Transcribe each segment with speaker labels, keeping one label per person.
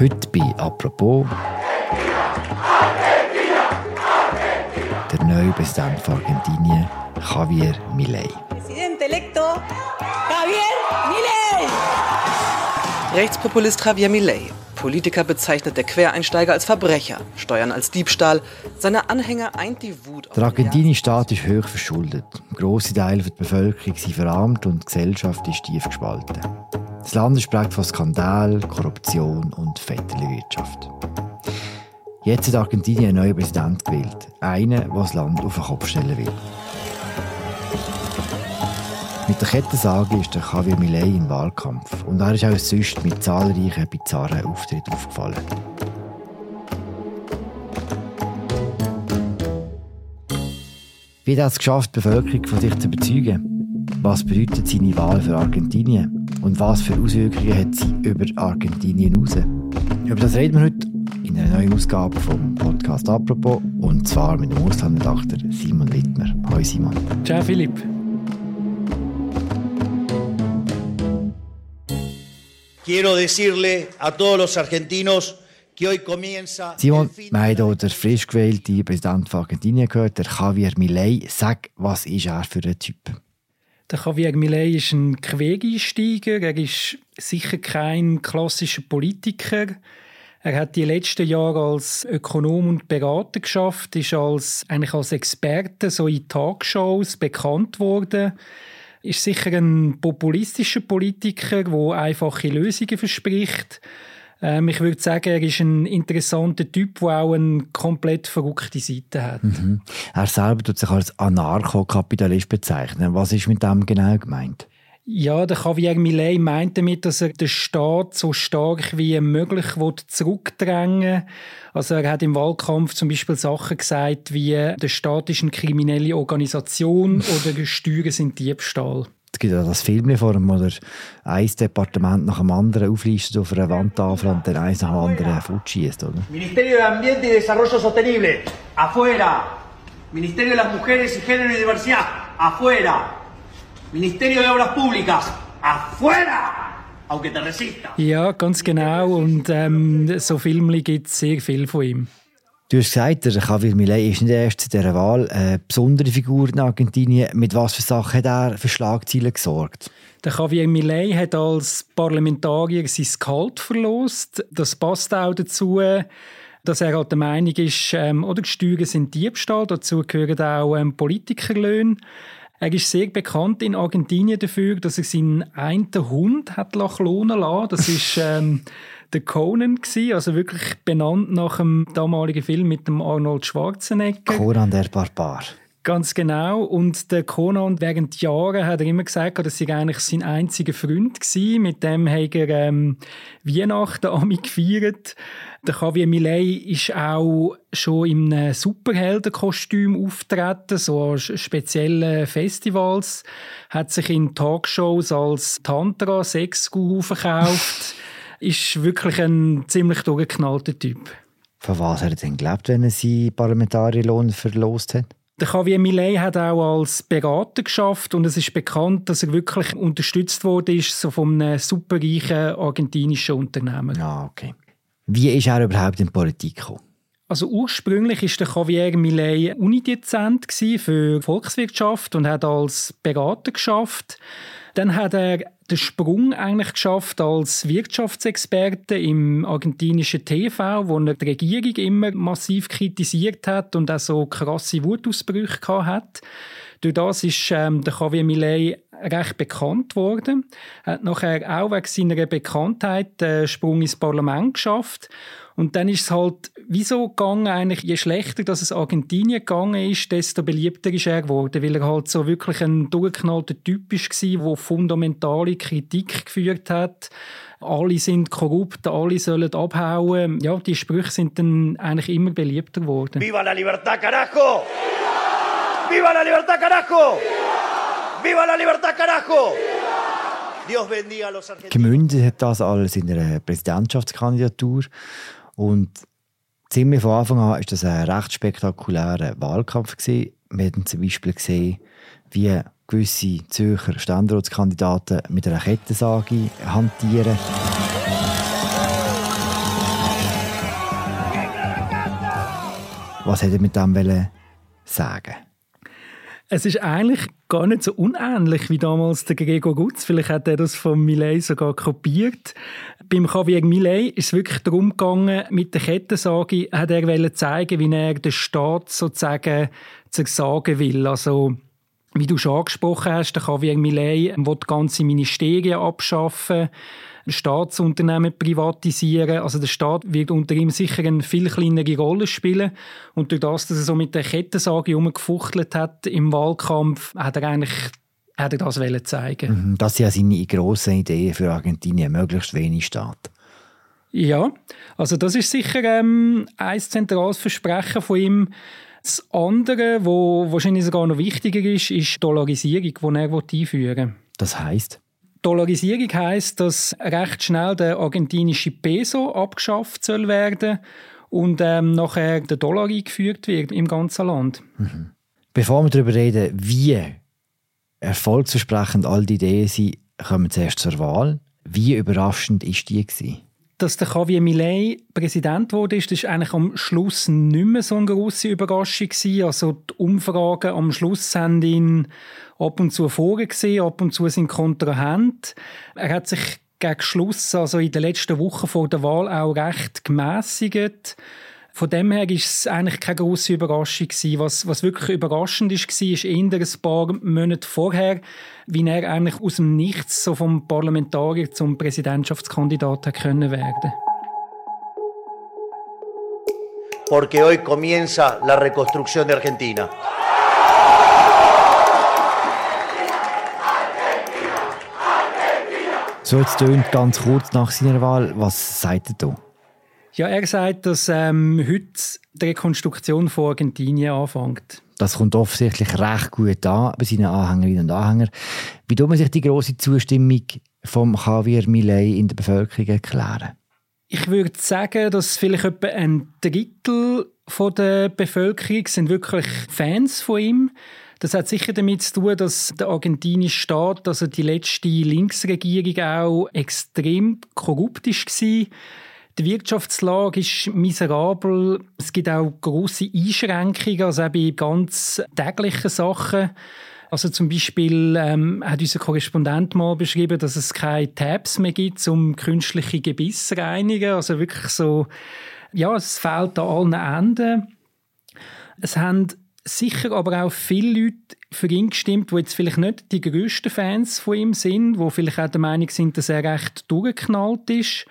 Speaker 1: Heute bei «Apropos» der neue Präsident von Argentinien, Javier Milei.
Speaker 2: Presidente electo Javier Milei!
Speaker 3: Rechtspopulist Javier Milei. Politiker bezeichnet der Quereinsteiger als Verbrecher, Steuern als Diebstahl. Seine Anhänger eint die Wut.
Speaker 1: Der argentinische Staat ist hoch verschuldet. Grosse Teile der Bevölkerung sind verarmt und die Gesellschaft ist tief gespalten. Das Land ist prägt von Skandal, Korruption und Vetterli-Wirtschaft. Jetzt hat Argentinien einen neuen Präsident gewählt. Einen, der das Land auf den Kopf stellen will. Mit der Kettensage ist der Javier Milei im Wahlkampf und er ist auch sonst mit zahlreichen bizarren Auftritten aufgefallen. Wie hat es geschafft, die Bevölkerung von sich zu überzeugen? Was bedeutet seine Wahl für Argentinien? Und was für Auswirkungen hat sie über Argentinien hinaus? Über das reden wir heute in einer neuen Ausgabe vom Podcast «Apropos» und zwar mit dem Auslandredakteur Simon Wittmer. Hallo Simon.
Speaker 4: Ciao Philipp.
Speaker 5: Quiero decirle a todos los argentinos que hoy comienza.
Speaker 1: Simon, wir haben hier den frisch gewählten Präsident von Argentinien gehört, der Javier Milei. Sag, was ist er für ein Typ?
Speaker 4: Der Javier Milei ist ein Quereinsteiger. Er ist sicher kein klassischer Politiker. Er hat die letzten Jahre als Ökonom und Berater geschafft, ist als, eigentlich als Experte so in Talkshows bekannt worden. Ist sicher ein populistischer Politiker, der einfache Lösungen verspricht. Ähm, ich würde sagen, er ist ein interessanter Typ, der auch eine komplett verrückte Seite hat.
Speaker 1: Mhm. Er selber tut sich als Anarchokapitalist bezeichnen. Was ist mit dem genau gemeint?
Speaker 4: Ja, der Javier Milei meint damit, dass er den Staat so stark wie möglich zurückdrängen will. Also er hat im Wahlkampf zum Beispiel Sachen gesagt wie der Staat ist eine kriminelle Organisation oder Steuern sind Diebstahl.
Speaker 1: Es gibt ja das Film vor dem, wo ein Departement nach dem anderen auflistet auf einer Wandtafel und dann eins nach dem anderen fortschießt, oder?
Speaker 6: Ministerio de Ambiente y Desarrollo Sostenible, afuera. Ministerio de las Mujeres y Género y Diversidad, afuera. Ministerio de Obras Públicas, afuera! Aunque te resista.
Speaker 4: Ja, ganz genau. Und ähm, so Filme gibt es sehr viel von ihm.
Speaker 1: Du hast gesagt, der Javier Milei ist nicht erst zu dieser Wahl eine besondere Figur in Argentinien. Mit was für Sachen hat er für Schlagzeilen gesorgt?
Speaker 4: Der Javier Milei hat als Parlamentarier sein Gehalt verlost. Das passt auch dazu, dass er halt der Meinung ist, ähm, oder die Steuern sind Diebstahl. Dazu gehören auch ähm, Politikerlöhne. Er ist sehr bekannt in Argentinien dafür, dass er seinen einen Hund hat klonen lassen. Das ist ähm, der Conan gewesen, also wirklich benannt nach dem damaligen Film mit dem Arnold Schwarzenegger.
Speaker 1: Conan der Barbar.
Speaker 4: Ganz genau. Und der Conan während Jahren hat er immer gesagt, dass er eigentlich sein einziger Freund war. Mit dem hat er ähm, Weihnachten ami gefeiert. Der Javier Milei ist auch schon in einem Superheldenkostüm auftreten, so an speziellen Festivals. Hat sich in Talkshows als Tantra Sexguru verkauft. ist wirklich ein ziemlich durchgeknallter Typ.
Speaker 1: Von was hat er denn gelebt, wenn er seinen Parlamentarierlohn verlost hat?
Speaker 4: Der Javier Milei hat auch als Berater geschafft und es ist bekannt, dass er wirklich unterstützt wurde so von einem superreichen argentinischen Unternehmen.
Speaker 1: Ah, okay. Wie ist er überhaupt in die Politik gekommen?
Speaker 4: Also ursprünglich ist der Javier Milei Unidozent für Volkswirtschaft und hat als Berater geschafft. Dann hat er den Sprung eigentlich geschafft als Wirtschaftsexperte im argentinischen TV, wo er die Regierung immer massiv kritisiert hat und auch so krasse Wutausbrüche hat. Durch das ist ähm, der Javier Milei recht bekannt worden. Er hat nachher auch wegen seiner Bekanntheit den Sprung ins Parlament geschafft. Und dann ist es halt wieso gegangen, eigentlich, je schlechter dass es Argentinien gegangen ist, desto beliebter ist er geworden, weil er halt so wirklich ein durchgeknallter Typ war, der fundamentale Kritik geführt hat. Alle sind korrupt, alle sollen abhauen. Ja, die Sprüche sind dann eigentlich immer beliebter geworden.
Speaker 5: Viva la libertad, carajo! Viva la libertad, carajo! Viva la libertad, carajo! Dios bendiga a los argentinos.
Speaker 1: Gemündet hat das alles in einer Präsidentschaftskandidatur und ziemlich von Anfang an war das ein recht spektakulärer Wahlkampf. Gewesen. Wir haben zum Beispiel gesehen, wie gewisse Zürcher Standortskandidaten mit einer Kettensage hantieren. Was hätte mit dem sagen?
Speaker 4: Es ist eigentlich gar nicht so unähnlich wie damals der Gregor Gutz. Vielleicht hat er das von Millet sogar kopiert. Beim Javier Millet ist es wirklich darum gegangen, mit der Kettensage hat er zeigen, wie er den Staat sozusagen zersagen will. Also wie du schon angesprochen hast, der Javier Millet will ganze Ministerien abschaffen, Staatsunternehmen privatisieren. Also der Staat wird unter ihm sicher eine viel kleinere Rolle spielen. Und durch das, dass er so mit der Kettensage herumgefuchtelt hat im Wahlkampf, hat er eigentlich hat er das zeigen.
Speaker 1: Mhm, das sind ja seine grossen Ideen für Argentinien, möglichst wenig Staat.
Speaker 4: Ja, also das ist sicher ähm, ein zentrales Versprechen von ihm. Das andere, wo wahrscheinlich sogar noch wichtiger ist, ist die Dollarisierung, die er einführen will.
Speaker 1: Das heißt?
Speaker 4: Dollarisierung heißt, dass recht schnell der argentinische Peso abgeschafft soll werden und ähm, nachher der Dollar eingeführt wird im ganzen Land.
Speaker 1: Mhm. Bevor wir darüber reden, wie erfolgsversprechend all die Ideen sind, kommen wir zuerst zur Wahl. Wie überraschend ist die gewesen?
Speaker 4: Dass der Javier Milei Präsident wurde, ist, das ist eigentlich am Schluss nicht mehr so eine grosse Überraschung gewesen. Also die Umfragen am Schluss haben ihn ab und zu vorgesehen, ab und zu sind Kontrahent. Er hat sich gegen Schluss, also in den letzten Wochen vor der Wahl, auch recht gemäßigt. Von dem her war es eigentlich keine grosse Überraschung. Was, was wirklich überraschend war, ist eher ein paar Monate vorher, wie er eigentlich aus dem Nichts so vom Parlamentarier zum Präsidentschaftskandidat können werden
Speaker 5: Porque hoy comienza la reconstrucción de Argentina.
Speaker 1: So, jetzt tönt ganz kurz nach seiner Wahl. Was sagt er da?
Speaker 4: Ja, er sagt, dass ähm, heute die Rekonstruktion von Argentinien anfängt.
Speaker 1: Das kommt offensichtlich recht gut an bei seinen Anhängerinnen und Anhängern. Wie tut man sich die große Zustimmung von Javier Milei in der Bevölkerung erklären?
Speaker 4: Ich würde sagen, dass vielleicht etwa ein Drittel von der Bevölkerung sind wirklich Fans von ihm. Das hat sicher damit zu tun, dass der argentinische Staat, also die letzte Linksregierung auch extrem korrupt war die Wirtschaftslage ist miserabel. Es gibt auch große Einschränkungen, also auch bei ganz täglichen Sachen. Also zum Beispiel ähm, hat unser Korrespondent mal beschrieben, dass es keine Tabs mehr gibt, um künstliche Gebisse zu reinigen. Also wirklich so, ja, es fehlt an allen Enden. Es haben sicher aber auch viele Leute für ihn gestimmt, die jetzt vielleicht nicht die grössten Fans von ihm sind, die vielleicht auch der Meinung sind, dass er recht durchgeknallt ist.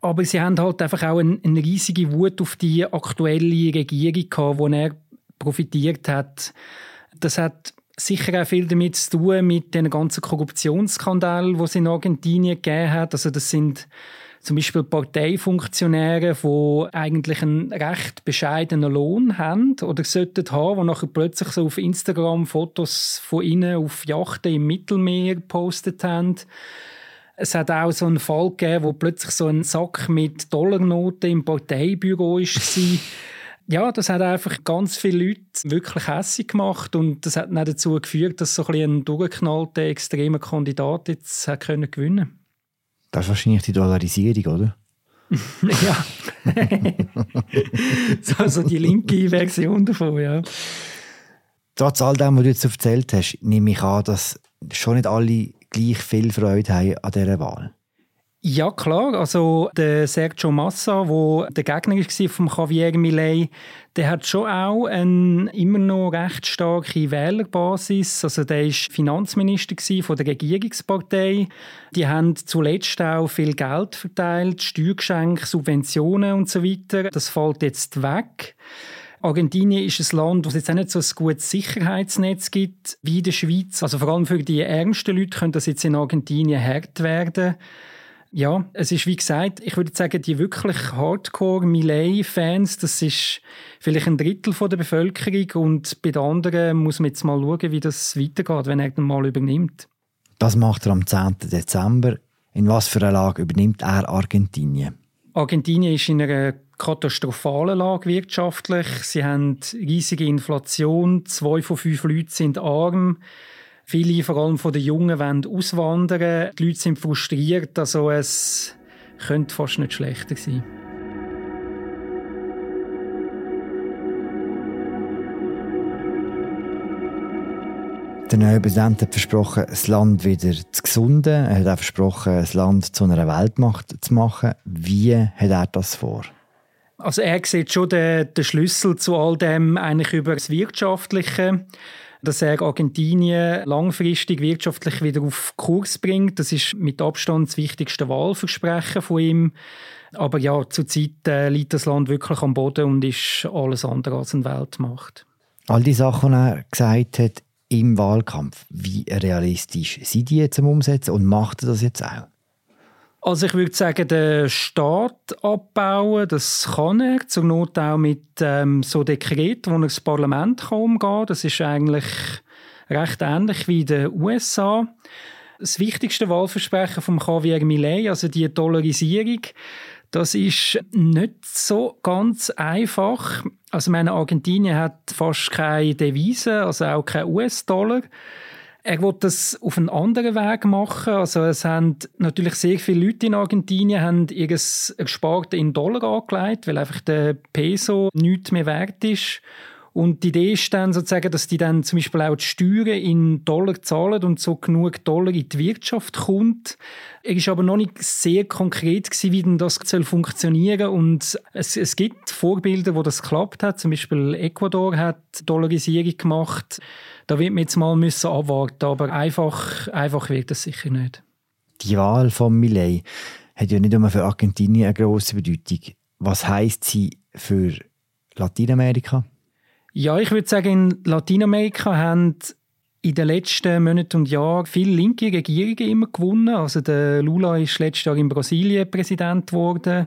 Speaker 4: Aber sie haben halt einfach auch eine, eine riesige Wut auf die aktuelle Regierung gehabt, wo er profitiert hat. Das hat sicher auch viel damit zu tun mit den ganzen Korruptionsskandalen, die es in Argentinien gegeben hat. Also das sind zum Beispiel Parteifunktionäre, die eigentlich einen recht bescheidenen Lohn haben oder sollten haben, die nachher plötzlich so auf Instagram Fotos von ihnen auf Yachten im Mittelmeer gepostet haben. Es hat auch so einen Fall gegeben, wo plötzlich so ein Sack mit Dollarnoten im Parteibüro war. ja, das hat einfach ganz viele Leute wirklich hässlich gemacht und das hat dann dazu geführt, dass so ein, ein durchgeknallter, extremer Kandidat jetzt hat können gewinnen
Speaker 1: Das ist wahrscheinlich die Dollarisierung, oder?
Speaker 4: ja. so, so die linke Version davon, ja.
Speaker 1: Trotz all dem, was du jetzt erzählt hast, nehme ich an, dass schon nicht alle gleich viel Freude haben an dieser Wahl?
Speaker 4: Ja, klar. Also der Sergio Massa, der der Gegner war von Javier Milei, der hat schon auch eine immer noch recht starke Wählerbasis. Also der war Finanzminister von der Regierungspartei. Die haben zuletzt auch viel Geld verteilt, Steuergeschenke, Subventionen und so weiter. Das fällt jetzt weg. Argentinien ist ein Land, wo es jetzt auch nicht so ein gutes Sicherheitsnetz gibt wie in der Schweiz. Also vor allem für die ärmsten Leute könnte das jetzt in Argentinien hart werden. Ja, es ist wie gesagt, ich würde sagen, die wirklich Hardcore Millet-Fans, das ist vielleicht ein Drittel von der Bevölkerung und bei den anderen muss man jetzt mal schauen, wie das weitergeht, wenn er dann mal übernimmt.
Speaker 1: Das macht er am 10. Dezember. In was für einer Lage übernimmt er Argentinien?
Speaker 4: Argentinien ist in einer katastrophalen Lage wirtschaftlich. Sie haben riesige Inflation. Zwei von fünf Leuten sind arm. Viele, vor allem von den Jungen, wollen auswandern. Die Leute sind frustriert. Also es könnte fast nicht schlechter sein.
Speaker 1: Der neue Präsident hat versprochen, das Land wieder zu gesunden. Er hat auch versprochen, das Land zu einer Weltmacht zu machen. Wie hat er das vor?
Speaker 4: Also er sieht schon den, den Schlüssel zu all dem eigentlich über das Wirtschaftliche dass er Argentinien langfristig wirtschaftlich wieder auf Kurs bringt. Das ist mit Abstand das wichtigste Wahlversprechen von ihm. Aber ja, zurzeit äh, liegt das Land wirklich am Boden und ist alles andere als eine Weltmacht.
Speaker 1: All die Sachen, die er gesagt hat im Wahlkampf, wie realistisch sind die jetzt am Umsetzen und macht er das jetzt auch?
Speaker 4: Also ich würde sagen, den Staat abbauen, das kann er, zur Not auch mit ähm, so Dekreten, wo er das Parlament kann umgehen kann. Das ist eigentlich recht ähnlich wie in den USA. Das wichtigste Wahlversprechen von Javier Milei, also die Dollarisierung, das ist nicht so ganz einfach. Also meine Argentinien hat fast keine Devise, also auch kein US-Dollar. Er will das auf einen anderen Weg machen. Also es haben natürlich sehr viele Leute in Argentinien haben ihr in Dollar angelegt, weil einfach der Peso nichts mehr wert ist. Und die Idee ist dann sozusagen, dass die dann zum Beispiel auch die Steuern in Dollar zahlen und so genug Dollar in die Wirtschaft kommt. Er ist aber noch nicht sehr konkret gewesen, wie denn das soll funktionieren und es, es gibt Vorbilder, wo das geklappt hat. Zum Beispiel Ecuador hat Dollarisierung gemacht. Da wird man jetzt mal müssen abwarten, aber einfach, einfach wird das sicher nicht.
Speaker 1: Die Wahl von Millet hat ja nicht nur für Argentinien eine grosse Bedeutung. Was heißt sie für Lateinamerika?
Speaker 4: Ja, ich würde sagen, in Lateinamerika haben in den letzten Monaten und Jahren viele linke Regierungen immer gewonnen. Also der Lula ist letztes Jahr in Brasilien Präsident geworden.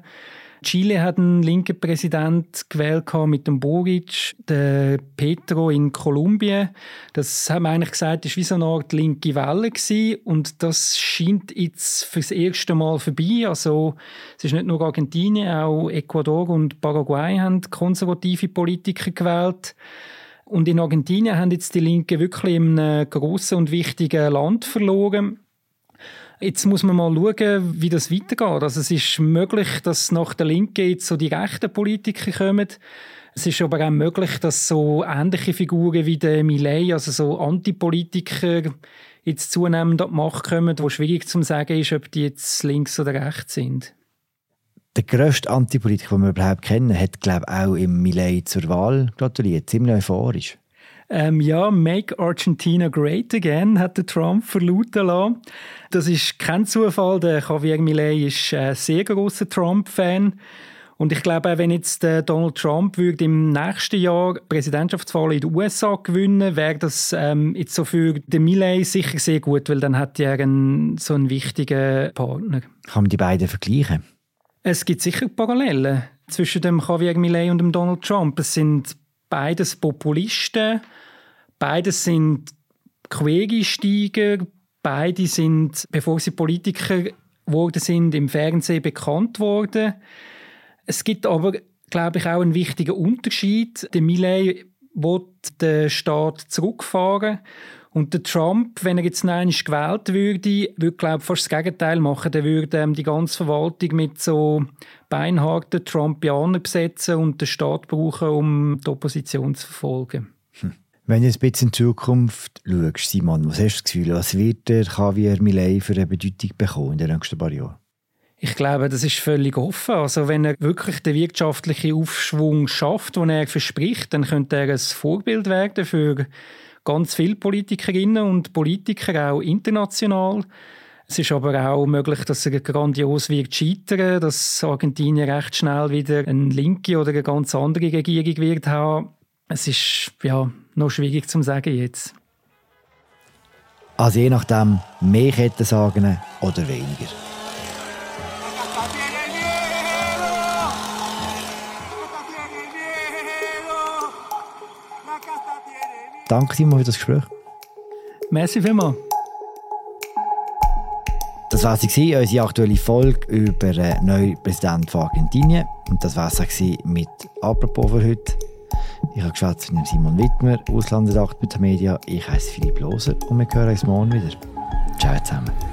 Speaker 4: Chile hat einen linken Präsident gewählt mit dem Boric, der Petro in Kolumbien. Das haben wir eigentlich gesagt, ist wie so eine Art linke Welle gewesen. und das scheint jetzt fürs erste Mal vorbei. Also es ist nicht nur Argentinien, auch Ecuador und Paraguay haben konservative Politiker gewählt. Und in Argentinien haben jetzt die Linken wirklich in einem grossen und wichtigen Land verloren. Jetzt muss man mal schauen, wie das weitergeht. Also es ist möglich, dass nach der Linken jetzt so die rechten Politiker kommen. Es ist aber auch möglich, dass so ähnliche Figuren wie der Millet, also so Antipolitiker, jetzt zunehmend an die Macht kommen, wo schwierig zu sagen ist, ob die jetzt links oder rechts sind.
Speaker 1: Der grösste Antipolitiker, den wir überhaupt kennen, hat, glaube ich, auch im Millet zur Wahl gratuliert. Ziemlich euphorisch.
Speaker 4: Ähm, ja, Make Argentina Great Again hat der Trump verlauten lassen. Das ist kein Zufall. Der Javier Milei ist ein sehr großer Trump-Fan. Und ich glaube, wenn jetzt Donald Trump würde im nächsten Jahr Präsidentschaftswahl in den USA gewinnen, wäre das ähm, jetzt so für den Millet sicher sehr gut, weil dann hat er einen, so einen wichtigen Partner.
Speaker 1: Kann man die beiden vergleichen?
Speaker 4: Es gibt sicher Parallelen zwischen dem Javier Millet und dem Donald Trump. Es sind beides Populisten, beides sind Quereinsteiger, beide sind, bevor sie Politiker geworden sind, im Fernsehen bekannt worden. Es gibt aber, glaube ich, auch einen wichtigen Unterschied. Der Millet will den Staat zurückfahren und der Trump, wenn er jetzt nein gewählt würde, würde glaube ich, fast das Gegenteil machen. Der würde ähm, die ganze Verwaltung mit so beinharten Trumpianern besetzen und den Staat brauchen, um die Opposition zu verfolgen. Hm.
Speaker 1: Wenn du ein bisschen in Zukunft schaust, Simon, was hast du das Gefühl, was wird der Javier Milei für eine Bedeutung bekommen in den nächsten paar Jahren?
Speaker 4: Ich glaube, das ist völlig offen. Also wenn er wirklich den wirtschaftlichen Aufschwung schafft, den er verspricht, dann könnte er ein Vorbild werden für ganz viele Politikerinnen und Politiker, auch international. Es ist aber auch möglich, dass er grandios wird scheitern, dass Argentinien recht schnell wieder eine linke oder eine ganz andere Regierung wird haben. Es ist ja noch schwierig zu sagen jetzt.
Speaker 1: Also je nachdem mehr Kettensagen oder weniger. Danke Simon für das Gespräch.
Speaker 4: Merci vielmals.
Speaker 1: Das war sie, unsere aktuelle Folge über den neuen Präsidenten von Argentinien. Und das war es mit «Apropos» für heute. Ich habe geschwätzt mit Simon Wittmer, Auslandredakteur bei der Media. Ich heiße Philipp Loser und wir hören uns morgen wieder. Ciao zusammen.